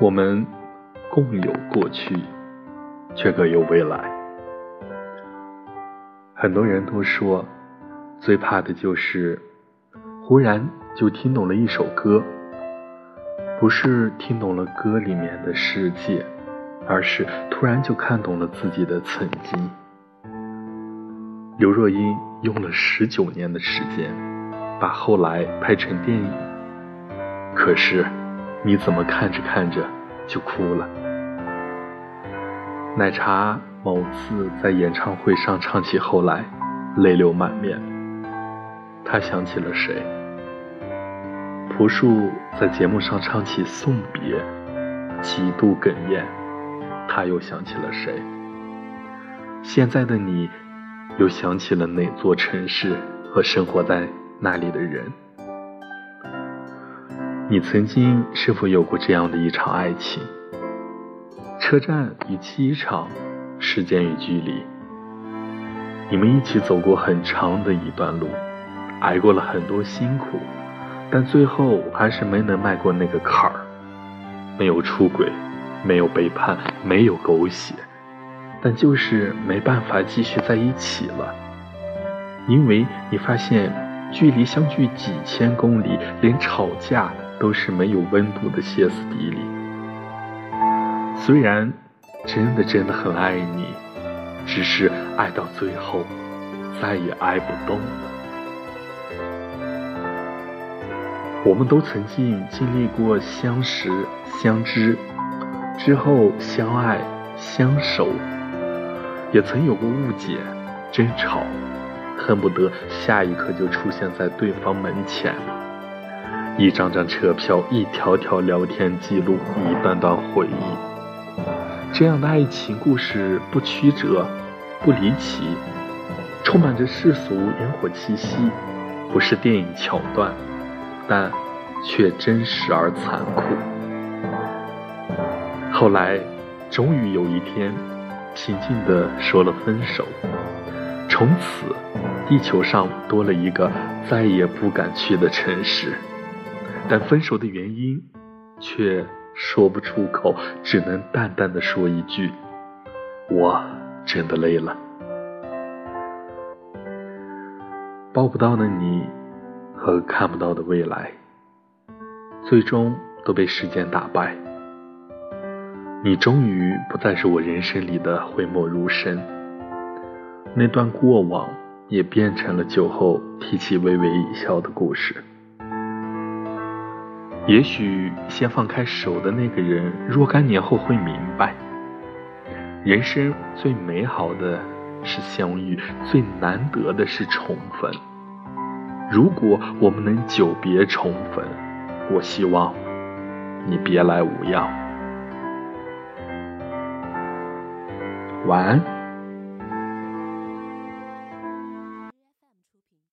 我们共有过去，却各有未来。很多人都说，最怕的就是忽然就听懂了一首歌，不是听懂了歌里面的世界，而是突然就看懂了自己的曾经。刘若英用了十九年的时间，把后来拍成电影，可是。你怎么看着看着就哭了？奶茶某次在演唱会上唱起后来，泪流满面。他想起了谁？朴树在节目上唱起送别，几度哽咽。他又想起了谁？现在的你，又想起了哪座城市和生活在那里的人？你曾经是否有过这样的一场爱情？车站与机场，时间与距离，你们一起走过很长的一段路，挨过了很多辛苦，但最后还是没能迈过那个坎儿。没有出轨，没有背叛，没有狗血，但就是没办法继续在一起了，因为你发现距离相距几千公里，连吵架。都是没有温度的歇斯底里。虽然真的真的很爱你，只是爱到最后再也爱不动了。我们都曾经经历过相识、相知，之后相爱、相守，也曾有过误解、争吵，恨不得下一刻就出现在对方门前。一张张车票，一条条聊天记录，一段段回忆。这样的爱情故事不曲折，不离奇，充满着世俗烟火气息，不是电影桥段，但却真实而残酷。后来，终于有一天，平静地说了分手，从此，地球上多了一个再也不敢去的城市。但分手的原因，却说不出口，只能淡淡的说一句：“我真的累了。”抱不到的你和看不到的未来，最终都被时间打败。你终于不再是我人生里的讳莫如深，那段过往也变成了酒后提起微微一笑的故事。也许先放开手的那个人，若干年后会明白，人生最美好的是相遇，最难得的是重逢。如果我们能久别重逢，我希望你别来无恙。晚安。